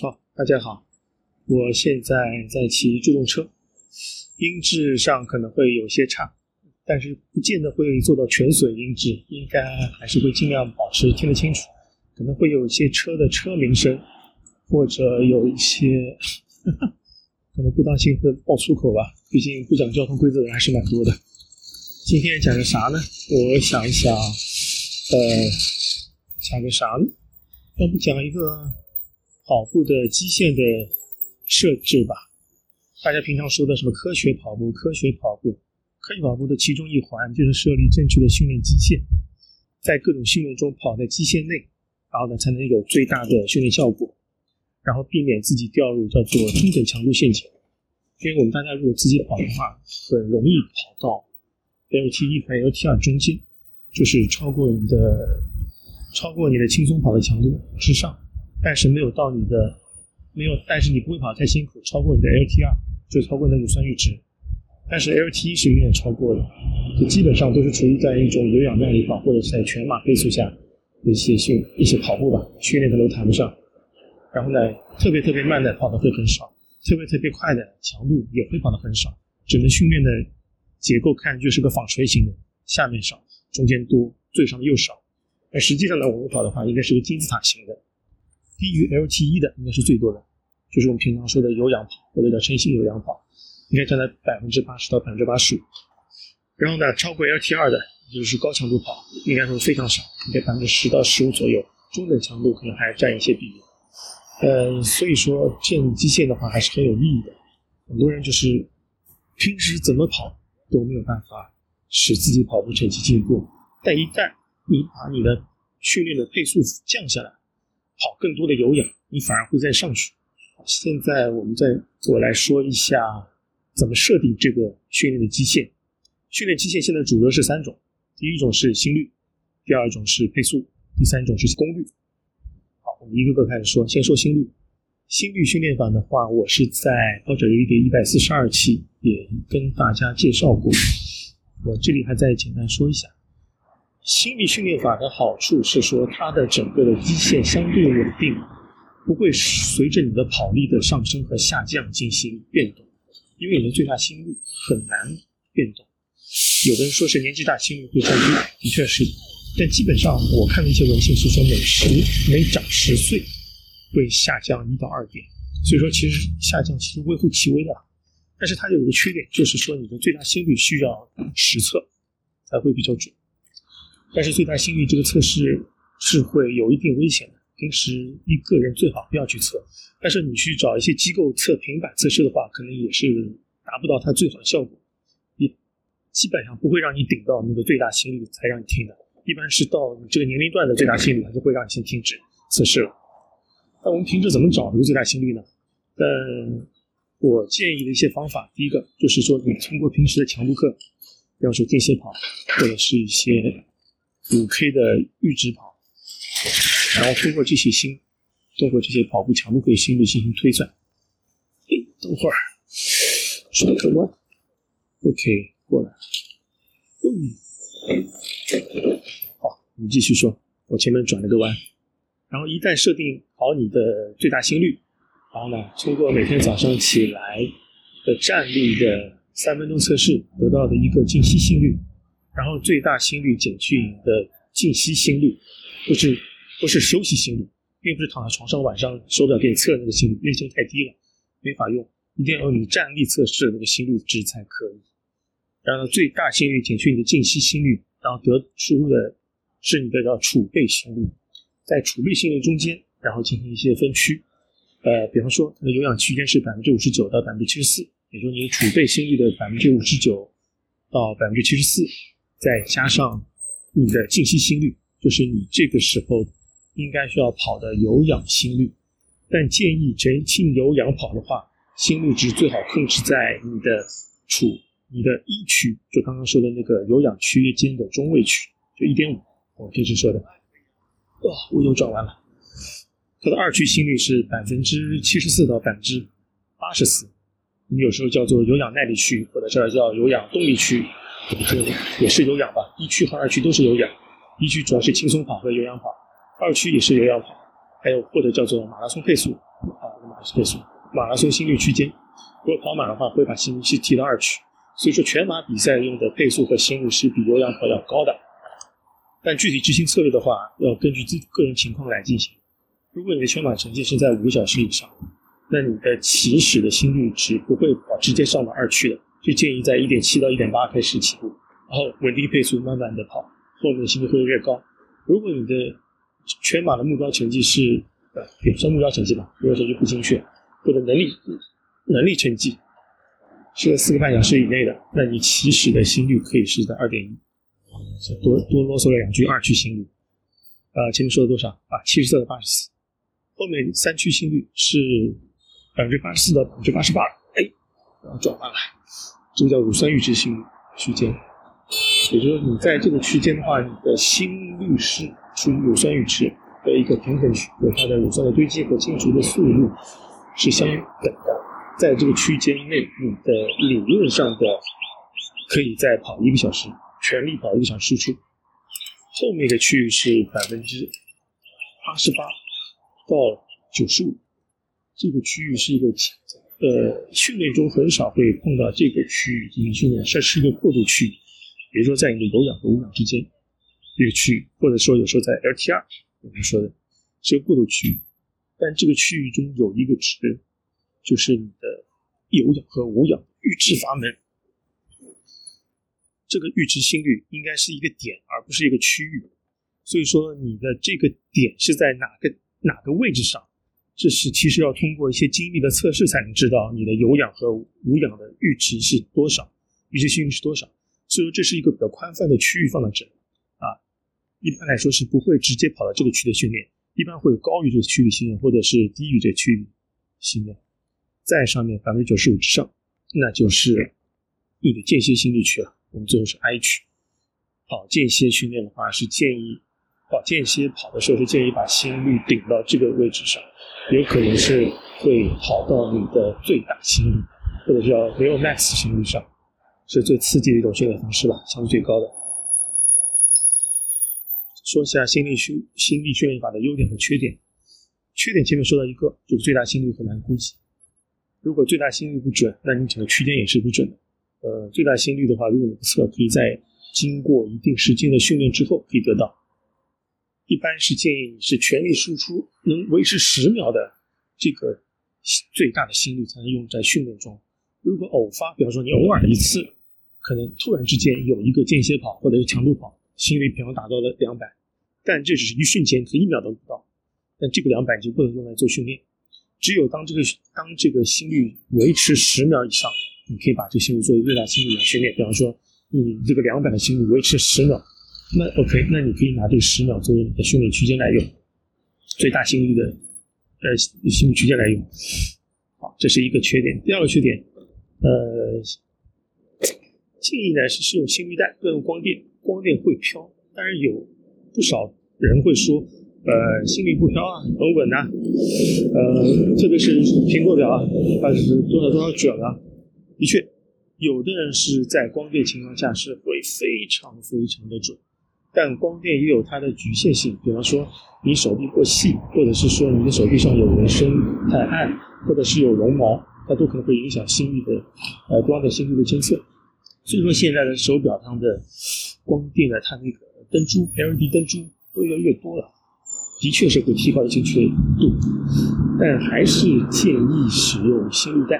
好，大家好，我现在在骑助动车，音质上可能会有些差，但是不见得会做到全损音质，应该还是会尽量保持听得清楚。可能会有一些车的车鸣声，或者有一些 可能不当心会爆粗口吧，毕竟不讲交通规则的人还是蛮多的。今天讲个啥呢？我想一想，呃，讲个啥呢？要不讲一个。跑步的基线的设置吧，大家平常说的什么科学跑步？科学跑步，科学跑步的其中一环就是设立正确的训练基线，在各种训练中跑在基线内，然后呢才能有最大的训练效果，然后避免自己掉入叫做中等强度陷阱。因为我们大家如果自己跑的话，很容易跑到 LT 一和 LT 二中间，就是超过你的超过你的轻松跑的强度之上。但是没有到你的，没有，但是你不会跑太辛苦，超过你的 LT 二，就超过那个酸阈值。但是 LT 一是远远超过的，就基本上都是处于在一种有氧耐力跑或者是在全马配速下一些训一些跑步吧，训练可能都谈不上。然后呢，特别特别慢的跑的会很少，特别特别快的强度也会跑的很少，整个训练的结构看就是个纺锤型的，下面少，中间多，最上又少。但实际上呢，我们跑的话应该是个金字塔型的。低于 LT 一的应该是最多的，就是我们平常说的有氧跑或者叫晨性有氧跑，应该占在百分之八十到百分之八十五。然后呢，超过 LT 二的，就是高强度跑，应该说非常少，应该百分之十到十五左右。中等强度可能还占一些比例。呃，所以说建基线的话还是很有意义的。很多人就是平时怎么跑都没有办法使自己跑步成绩进步，但一旦你把你的训练的配速降下来。跑更多的有氧，你反而会再上去。现在我们再我来说一下怎么设定这个训练的基线。训练基线现在主流是三种，第一种是心率，第二种是配速，第三种是功率。好，我们一个个开始说。先说心率。心率训练法的话，我是在跑者有一点一百四十二期也跟大家介绍过。我这里还再简单说一下。心率训练法的好处是说，它的整个的基线相对稳定，不会随着你的跑力的上升和下降进行变动，因为你的最大心率很难变动。有的人说是年纪大心率会降低，的确是，但基本上我看的一些文献是说每十每长十岁会下降一到二点，所以说其实下降其实微乎其微的。但是它有一个缺点，就是说你的最大心率需要实测才会比较准。但是最大心率这个测试是会有一定危险的，平时一个人最好不要去测。但是你去找一些机构测平板测试的话，可能也是达不到它最好的效果，也基本上不会让你顶到那个最大心率才让你听的，一般是到你这个年龄段的最大心率，它就会让你先停止测试了。那我们平时怎么找这个最大心率呢？嗯，我建议的一些方法，第一个就是说你通过平时的强度课，比方说间歇跑或者是一些。五 K 的阈值跑，然后通过这些心，通过这些跑步强度可以心率进行推算。哎，等会儿转个弯，OK，过来。嗯，好，你继续说。我前面转了个弯，然后一旦设定好你的最大心率，然后呢，通过每天早上起来的站立的三分钟测试得到的一个静息心率。然后最大心率减去你的静息心率，不是不是休息心率，并不是躺在床上晚上手表给你测那个心率，那心率太低了，没法用，一定要用你站立测试的那个心率值才可以。然后最大心率减去你的静息心率，然后得出的是你的叫储备心率，在储备心率中间，然后进行一些分区。呃，比方说它的有氧区间是百分之五十九到百分之七十四，也就是你储备心率的百分之五十九到百分之七十四。再加上你的静息心率，就是你这个时候应该需要跑的有氧心率。但建议整性有氧跑的话，心率值最好控制在你的处你的一区，就刚刚说的那个有氧区间的中位区，就一点五。我平时说的。哇，我又转弯了。它的二区心率是百分之七十四到百分之八十四，你有时候叫做有氧耐力区，或者这叫有氧动力区。这也是有氧吧，一区和二区都是有氧，一区主要是轻松跑和有氧跑，二区也是有氧跑，还有或者叫做马拉松配速啊，马拉松配速。马拉松心率区间，如果跑马的话，会把心率是提到二区。所以说，全马比赛用的配速和心率是比有氧跑要高的。但具体执行策略的话，要根据自个人情况来进行。如果你的全马成绩是在五个小时以上，那你的起始的心率值不会直接上到二区的，就建议在一点七到一点八开始起步，然后稳定配速，慢慢的跑，后面的心率会越高。如果你的全马的目标成绩是呃，也不算目标成绩吧，目标成绩不精确，或者能力能力成绩是在四个半小时以内的，那你起始的心率可以是在二点一，多多啰嗦了两句二区心率，呃，前面说的多少啊？七十四到八十四，后面三区心率是。百分之八十四到百分之八十八，然后转换了，这个叫乳酸阈值心区间，也就是，你在这个区间的话，你的心率是处于乳酸阈值的一个平衡区，和它的乳酸的堆积和清除的速度是相等的。在这个区间内，你的理论上的可以再跑一个小时，全力跑一个小时输出。后面的区域是百分之八十八到九十五。这个区域是一个，呃，训练中很少会碰到这个区域进行训练，这是一个过渡区域，比如说在你的有氧和无氧之间这个区域，或者说有时候在 LTR 我们说的是个过渡区域，但这个区域中有一个值，就是你的有氧和无氧阈值阀门，这个阈值心率应该是一个点，而不是一个区域，所以说你的这个点是在哪个哪个位置上？这是其实要通过一些精密的测试才能知道你的有氧和无氧的阈值是多少，阈值心率是多少。所以说这是一个比较宽泛的区域放在这啊，一般来说是不会直接跑到这个区的训练，一般会有高于这个区域训练，或者是低于这区域训练。在上面百分之九十五之上，那就是你的间歇心率区了。我们最后是 I 区，跑间歇训练的话是建议跑间歇跑的时候是建议把心率顶到这个位置上。有可能是会跑到你的最大心率，或者叫 real max 心率上，是最刺激的一种训练方式吧，强度最高的。说一下心率训心率训练法的优点和缺点。缺点前面说到一个，就是最大心率很难估计。如果最大心率不准，那你整个区间也是不准的。呃，最大心率的话，如果你不测，可以在经过一定时间的训练之后可以得到。一般是建议你是全力输出，能维持十秒的这个最大的心率才能用在训练中。如果偶发，比方说你偶尔一次，可能突然之间有一个间歇跑或者是强度跑，心率比方达到了两百，但这只是一瞬间，可一秒都不到。但这个两百就不能用来做训练，只有当这个当这个心率维持十秒以上，你可以把这个心率作为最大心率来训练。比方说你这个两百的心率维持十秒。那 OK，那你可以拿这个十秒作为你的训练区间来用，最大心率的呃心率区间来用。好，这是一个缺点。第二个缺点，呃，建议呢是使用心率带，不用光电，光电会飘。当然有不少人会说，呃，心率不飘啊，很稳呐。呃，特别是苹果表啊，它是多少多少准啊。的确，有的人是在光电情况下是会非常非常的准。但光电也有它的局限性，比方说你手臂过细，或者是说你的手臂上有纹身太暗，或者是有绒毛，它都可能会影响心率的，呃光的心率的监测。所以说现在的手表上的光电的它那个灯珠 LED 灯珠都越来越多了，的确是会提高精确度，但还是建议使用心率带，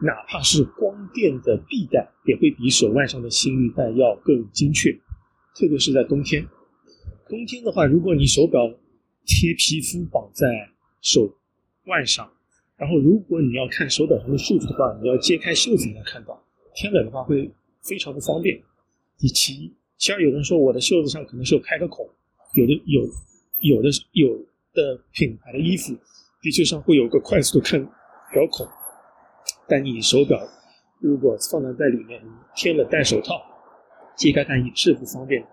哪怕是光电的臂带，也会比手腕上的心率带要更精确。特别是在冬天，冬天的话，如果你手表贴皮肤绑在手腕上，然后如果你要看手表上的数据的话，你要揭开袖子才能看到。天冷的话会非常不方便。第七，其二有人说我的袖子上可能是有开个孔，有的有有的有的品牌的衣服的确上会有个快速的看表孔，但你手表如果放在在里面，贴了戴手套。揭开看也是不方便的。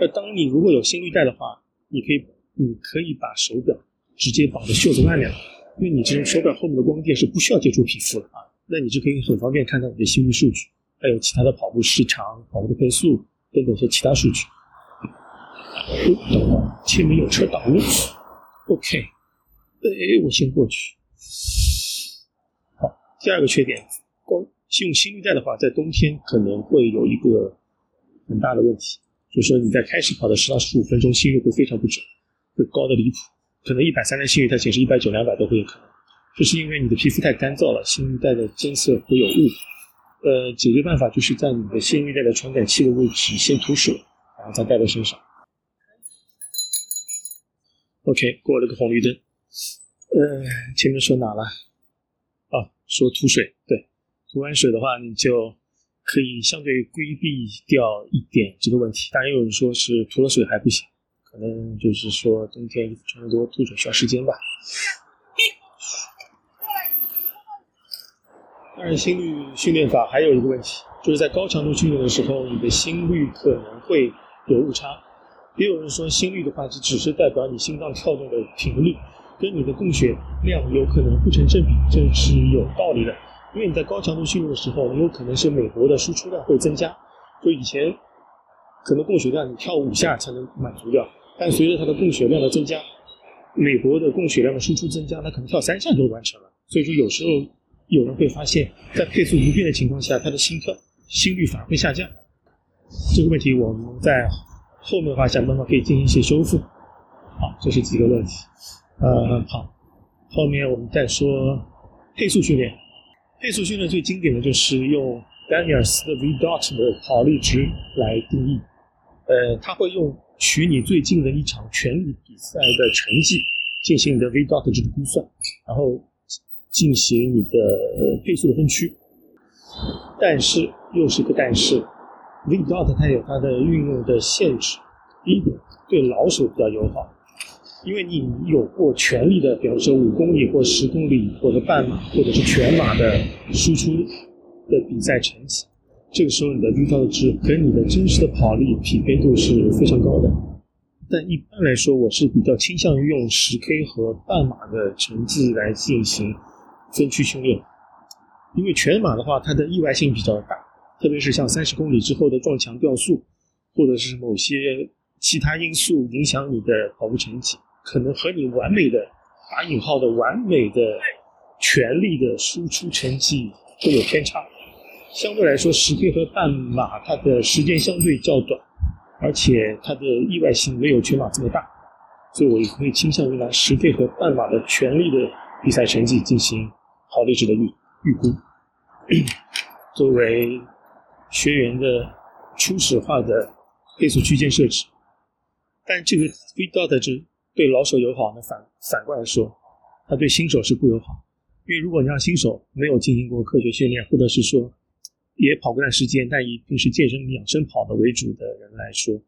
那当你如果有心率带的话，你可以你可以把手表直接绑在袖子外面，因为你这种手表后面的光电是不需要接触皮肤的啊。那你就可以很方便看到你的心率数据，还有其他的跑步时长、跑步的配速等等一些其他数据。哦，前面有车挡路。OK，哎，我先过去。好第二个缺点，光用心率带的话，在冬天可能会有一个很大的问题，就是说你在开始跑的十到十五分钟，心率会非常不准，会高的离谱，可能一百三的心率它显示一百九、两百都会有可能。这是因为你的皮肤太干燥了，心率带的监测会有误。呃，解决办法就是在你的心率带的传感器的位置先涂水，然后再带在身上。OK，过了个红绿灯。呃，前面说哪了？啊，说涂水。对，涂完水的话，你就可以相对规避掉一点这个问题。当然，有人说是涂了水还不行，可能就是说冬天衣服穿的多，涂水需要时间吧。当然，心率训练法还有一个问题，就是在高强度训练的时候，你的心率可能会有误差。也有人说，心率的话，只只是代表你心脏跳动的频率，跟你的供血量有可能不成正比，这是有道理的。因为你在高强度训练的时候，有可能是美国的输出量会增加，就以前可能供血量你跳五下才能满足掉，但随着它的供血量的增加，美国的供血量的输出增加，它可能跳三下就完成了。所以说，有时候。有人会发现，在配速不变的情况下，他的心跳、心率反而会下降。这个问题我们在后面的话想办法可以进行一些修复。好，这是几个问题。呃，好，后面我们再说配速训练。配速训练最经典的就是用丹尼尔斯的 V dot 的跑力值来定义。呃，他会用取你最近的一场全力比赛的成绩进行你的 V dot 值的估算，然后。进行你的配速的分区，但是又是一个但是，V dot 它有它的运用的限制。第一点，对老手比较友好，因为你有过全力的，比方说五公里或十公里或者半马或者是全马的输出的比赛成绩，这个时候你的 V dot 值跟你的真实的跑力匹配度是非常高的。但一般来说，我是比较倾向于用十 K 和半马的成绩来进行。分区训练，因为全马的话，它的意外性比较大，特别是像三十公里之后的撞墙掉速，或者是某些其他因素影响你的跑步成绩，可能和你完美的打引号的完美的全力的输出成绩会有偏差。相对来说，十 K 和半马它的时间相对较短，而且它的意外性没有全马这么大，所以我也会倾向于拿十 K 和半马的全力的比赛成绩进行。跑力值的预预估，作为学员的初始化的配速区间设置，但这个 V dot 值对老手友好，那反反过来说，他对新手是不友好。因为如果你让新手没有进行过科学训练，或者是说也跑过段时间，但以平时健身养生跑的为主的人来说，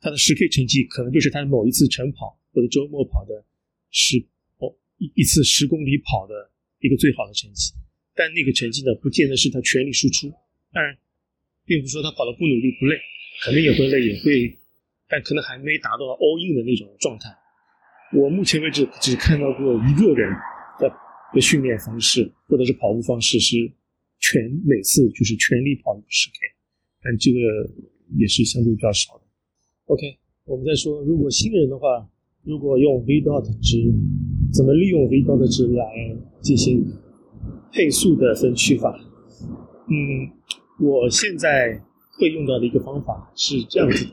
他的十 K 成绩可能就是他某一次晨跑或者周末跑的十哦一一次十公里跑的。一个最好的成绩，但那个成绩呢，不见得是他全力输出。当然，并不是说他跑的不努力不累，肯定也会累，也会，但可能还没达到 all in 的那种状态。我目前为止只看到过一个人的的训练方式或者是跑步方式是全每次就是全力跑十 K，但这个也是相对比较少的。OK，我们再说，如果新人的话，如果用 V dot 值。怎么利用 vdot 值来进行配速的分区法？嗯，我现在会用到的一个方法是这样子的：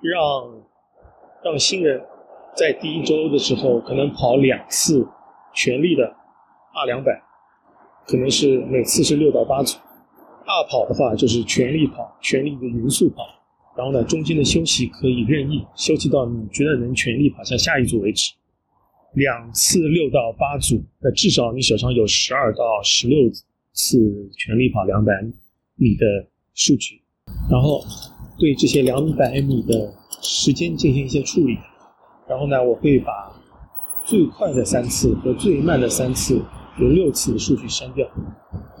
让让新人在第一周的时候可能跑两次全力的二两百，可能是每次是六到八组。二跑的话就是全力跑，全力的匀速跑，然后呢中间的休息可以任意休息到你觉得能全力跑下下一组为止。两次六到八组，那至少你手上有十二到十六次全力跑两百米的数据，然后对这些两百米的时间进行一些处理，然后呢，我会把最快的三次和最慢的三次有六次的数据删掉，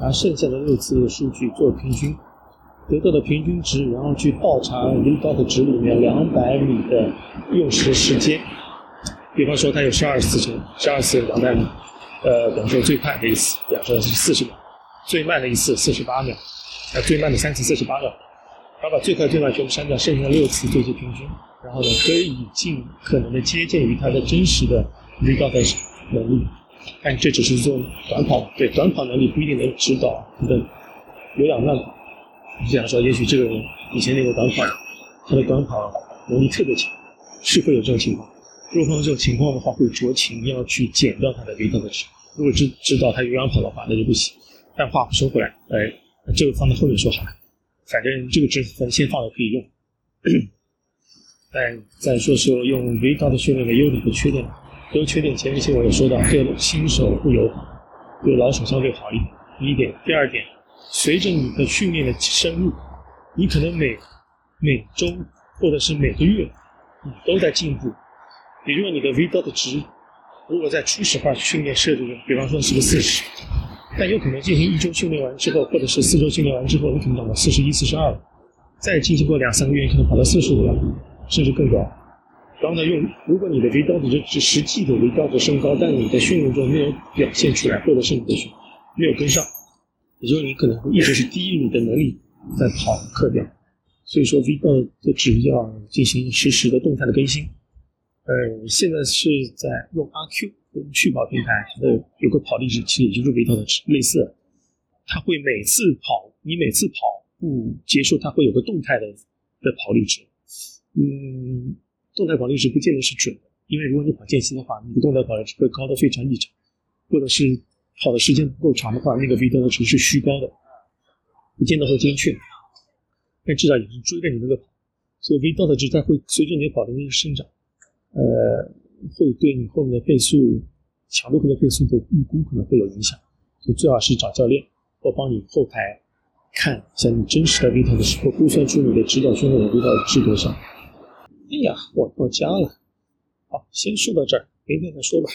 拿剩下的六次的数据做平均，得到的平均值，然后去倒查 V 高的值里面两百米的用时时间。比方说，它有十二次程，十二次两百米，呃，比方说最快的一次，比方说是四十秒，最慢的一次四十八秒，呃，最慢的三次四十八秒，然后把最快最慢全部删掉，剩下的六次做一些平均，然后呢，可以尽可能的接近于它的真实的 V 高的能力。但这只是做短跑，对短跑能力不一定能指导你的有氧慢跑。你想说，也许这个人以前那个短跑，他的短跑能力特别强，是会有这种情况。如果碰到这种情况的话，会酌情要去减掉他的 V 的值。如果知知道他有氧跑的话，那就不行。但话说回来，哎，这个放在后面说好了。反正这个值分先放着可以用。但再说说用 V 的训练的优点和缺点。优缺点前面些我也说到，对新手不友好，对老手相对好一点。第一点，第二点，随着你的训练的深入，你可能每每周或者是每个月，你都在进步。比如说你的 V 的值，如果在初始化训练设置中，比方说是个四十，但有可能进行一周训练完之后，或者是四周训练完之后，你可能涨到四十一、四十二了，再进行过两三个月，你可能跑到四十五了，甚至更高。刚才用，如果你的 V 刀子是实际的 V 刀子升高，但你在训练中没有表现出来，或者是你的训没有跟上，也就是你可能会一直是低于你的能力在跑课表。所以说 V 刀的值要进行实时的动态的更新。呃，现在是在用 RQ 跟趣跑平台的有个跑力值，其实也就是 V 刀的值类似，它会每次跑，你每次跑步结束，它会有个动态的的跑力值，嗯。动态跑力值不见得是准的，因为如果你跑间歇的话，你的动态跑力值会高的非常异常，或者是跑的时间不够长的话，那个 V 刀的值是虚高的，不见得会精确，但至少也是追着你那个跑，所以 V 刀的值它会随着你跑的那个生长，呃，会对你后面的配速强度和的配速的预估可能会有影响，所以最好是找教练或帮你后台看一下你真实的 V 刀的时候，估算出你的指导训练的 V 刀值多少。哎呀，我到家了。好，先说到这儿，明天再说吧。